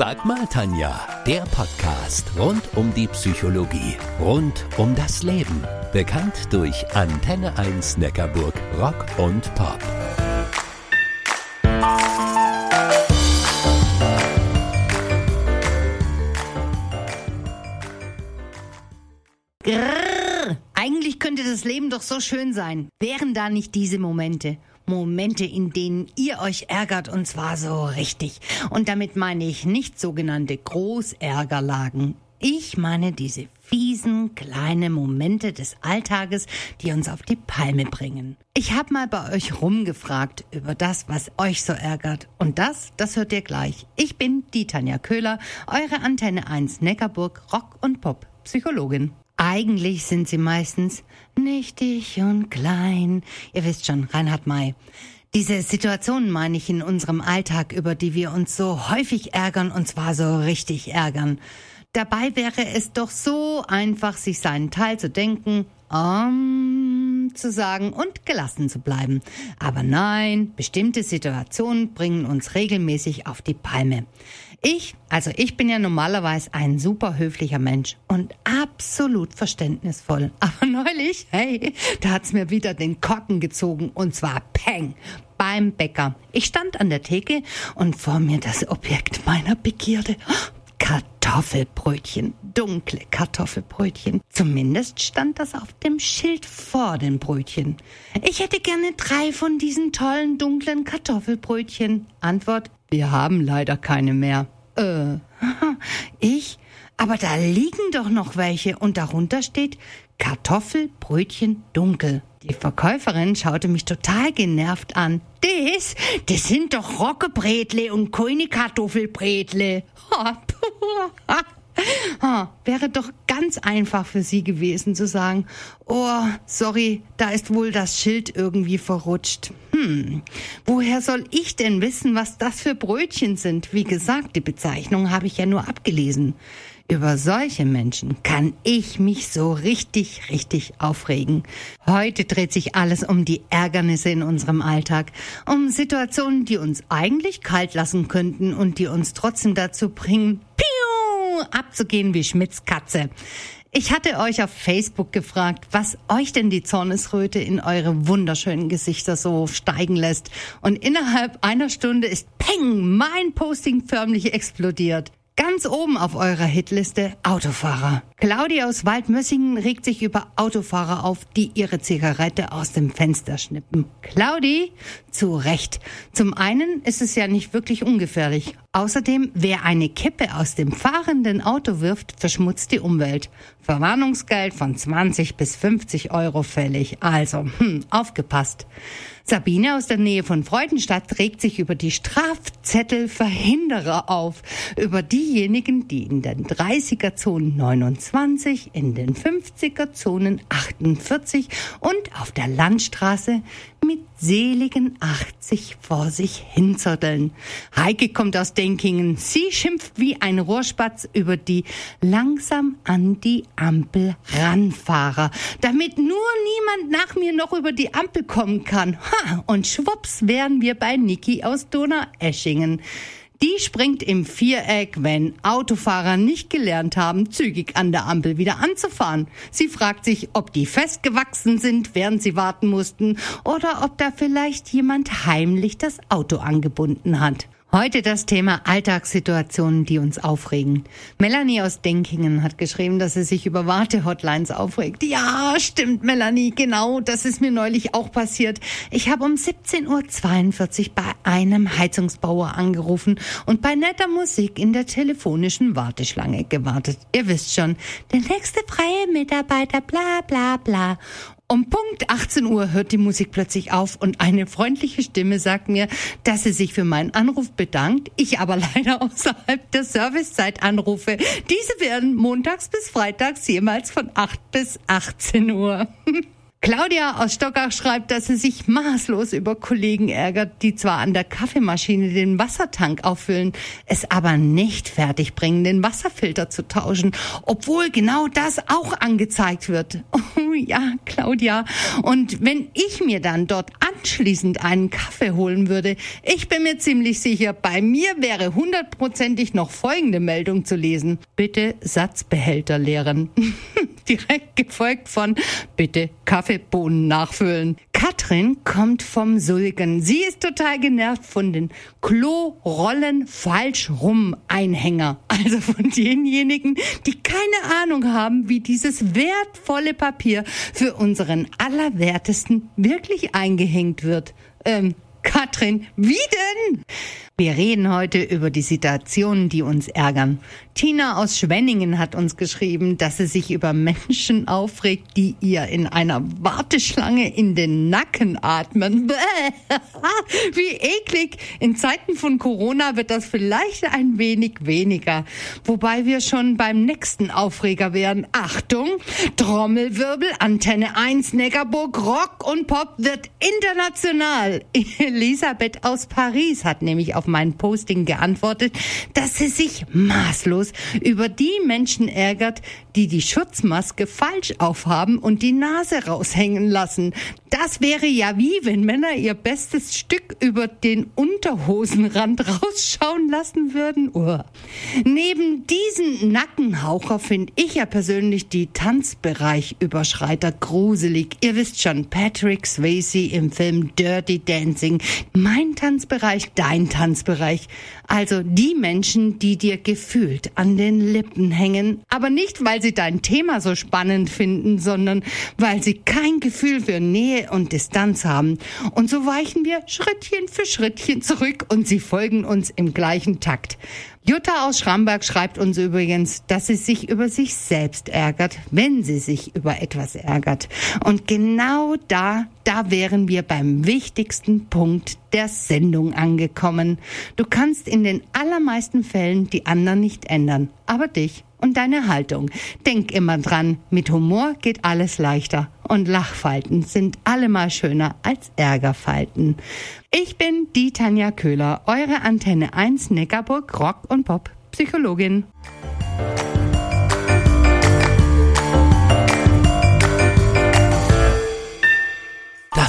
Sag mal, Tanja, der Podcast rund um die Psychologie, rund um das Leben. Bekannt durch Antenne 1 Neckarburg Rock und Pop. Grrr. Eigentlich könnte das Leben doch so schön sein. Wären da nicht diese Momente? Momente, in denen ihr euch ärgert und zwar so richtig. Und damit meine ich nicht sogenannte Großärgerlagen. Ich meine diese fiesen kleine Momente des Alltages, die uns auf die Palme bringen. Ich habe mal bei euch rumgefragt über das, was euch so ärgert. Und das, das hört ihr gleich. Ich bin die Tanja Köhler, eure Antenne 1 Neckarburg Rock und Pop Psychologin. Eigentlich sind sie meistens nichtig und klein. Ihr wisst schon, Reinhard May. Diese Situationen meine ich in unserem Alltag, über die wir uns so häufig ärgern und zwar so richtig ärgern. Dabei wäre es doch so einfach, sich seinen Teil zu denken, um, zu sagen und gelassen zu bleiben. Aber nein, bestimmte Situationen bringen uns regelmäßig auf die Palme. Ich, also ich bin ja normalerweise ein super höflicher Mensch und absolut verständnisvoll. Aber neulich, hey, da hat's mir wieder den Korken gezogen und zwar Peng beim Bäcker. Ich stand an der Theke und vor mir das Objekt meiner Begierde. Kartoffelbrötchen, dunkle Kartoffelbrötchen. Zumindest stand das auf dem Schild vor den Brötchen. Ich hätte gerne drei von diesen tollen dunklen Kartoffelbrötchen. Antwort, wir haben leider keine mehr. Äh, ich? Aber da liegen doch noch welche und darunter steht Kartoffelbrötchen dunkel. Die Verkäuferin schaute mich total genervt an. Das, das sind doch Rockebretle und keine Kartoffelbretle. Ha, wäre doch ganz einfach für sie gewesen zu sagen, oh, sorry, da ist wohl das Schild irgendwie verrutscht. Hm, woher soll ich denn wissen, was das für Brötchen sind? Wie gesagt, die Bezeichnung habe ich ja nur abgelesen. Über solche Menschen kann ich mich so richtig, richtig aufregen. Heute dreht sich alles um die Ärgernisse in unserem Alltag, um Situationen, die uns eigentlich kalt lassen könnten und die uns trotzdem dazu bringen, piu, abzugehen wie Schmidts Katze. Ich hatte euch auf Facebook gefragt, was euch denn die Zornesröte in eure wunderschönen Gesichter so steigen lässt. Und innerhalb einer Stunde ist Peng, mein Posting förmlich explodiert. Ganz oben auf eurer Hitliste Autofahrer. Claudia aus Waldmössingen regt sich über Autofahrer auf, die ihre Zigarette aus dem Fenster schnippen. Claudi, zu Recht. Zum einen ist es ja nicht wirklich ungefährlich. Außerdem, wer eine Kippe aus dem fahrenden Auto wirft, verschmutzt die Umwelt. Verwarnungsgeld von 20 bis 50 Euro fällig. Also, hm, aufgepasst. Sabine aus der Nähe von Freudenstadt regt sich über die Strafzettelverhinderer auf, über diejenigen, die in den 30er Zonen 29, in den 50er Zonen 48 und auf der Landstraße mit seligen 80 vor sich hinzotteln. Heike kommt aus Denkingen. Sie schimpft wie ein Rohrspatz über die langsam an die Ampel ranfahrer, damit nur niemand nach mir noch über die Ampel kommen kann. Ha, und schwupps wären wir bei Niki aus Donaueschingen. Die springt im Viereck, wenn Autofahrer nicht gelernt haben, zügig an der Ampel wieder anzufahren. Sie fragt sich, ob die festgewachsen sind, während sie warten mussten, oder ob da vielleicht jemand heimlich das Auto angebunden hat. Heute das Thema Alltagssituationen, die uns aufregen. Melanie aus Denkingen hat geschrieben, dass sie sich über Wartehotlines aufregt. Ja, stimmt, Melanie, genau, das ist mir neulich auch passiert. Ich habe um 17.42 Uhr bei einem Heizungsbauer angerufen und bei netter Musik in der telefonischen Warteschlange gewartet. Ihr wisst schon, der nächste freie Mitarbeiter, bla bla bla. Um Punkt 18 Uhr hört die Musik plötzlich auf und eine freundliche Stimme sagt mir, dass sie sich für meinen Anruf bedankt, ich aber leider außerhalb der Servicezeit anrufe. Diese werden montags bis freitags jemals von 8 bis 18 Uhr. Claudia aus Stockach schreibt, dass sie sich maßlos über Kollegen ärgert, die zwar an der Kaffeemaschine den Wassertank auffüllen, es aber nicht fertig bringen, den Wasserfilter zu tauschen, obwohl genau das auch angezeigt wird. Oh ja, Claudia. Und wenn ich mir dann dort anschließend einen Kaffee holen würde, ich bin mir ziemlich sicher, bei mir wäre hundertprozentig noch folgende Meldung zu lesen. Bitte Satzbehälter leeren. Direkt gefolgt von Bitte Kaffeebohnen nachfüllen. Katrin kommt vom Sulgen. Sie ist total genervt von den Klorollen falsch rum Einhänger. Also von denjenigen, die keine Ahnung haben, wie dieses wertvolle Papier für unseren Allerwertesten wirklich eingehängt wird. Ähm, Katrin, wie denn? Wir reden heute über die Situationen, die uns ärgern. Tina aus Schwenningen hat uns geschrieben, dass sie sich über Menschen aufregt, die ihr in einer Warteschlange in den Nacken atmen. Wie eklig. In Zeiten von Corona wird das vielleicht ein wenig weniger. Wobei wir schon beim nächsten Aufreger wären. Achtung, Trommelwirbel, Antenne 1, Neckarburg, Rock und Pop wird international. Elisabeth aus Paris hat nämlich auf mein Posting geantwortet, dass sie sich maßlos über die Menschen ärgert, die die Schutzmaske falsch aufhaben und die Nase raushängen lassen. Das wäre ja wie, wenn Männer ihr bestes Stück über den Unterhosenrand rausschauen lassen würden. Oh. Neben diesen Nackenhaucher finde ich ja persönlich die Tanzbereichüberschreiter gruselig. Ihr wisst schon, Patrick Swayze im Film Dirty Dancing. Mein Tanzbereich, dein Tanzbereich. Also die Menschen, die dir gefühlt an den Lippen hängen, aber nicht, weil sie dein Thema so spannend finden, sondern weil sie kein Gefühl für Nähe und Distanz haben. Und so weichen wir Schrittchen für Schrittchen zurück und sie folgen uns im gleichen Takt. Jutta aus Schramberg schreibt uns übrigens, dass sie sich über sich selbst ärgert, wenn sie sich über etwas ärgert. Und genau da, da wären wir beim wichtigsten Punkt der Sendung angekommen. Du kannst in den allermeisten Fällen die anderen nicht ändern, aber dich und deine Haltung. Denk immer dran, mit Humor geht alles leichter und Lachfalten sind allemal schöner als Ärgerfalten. Ich bin die Tanja Köhler, eure Antenne 1 Neckarburg Rock und Pop Psychologin.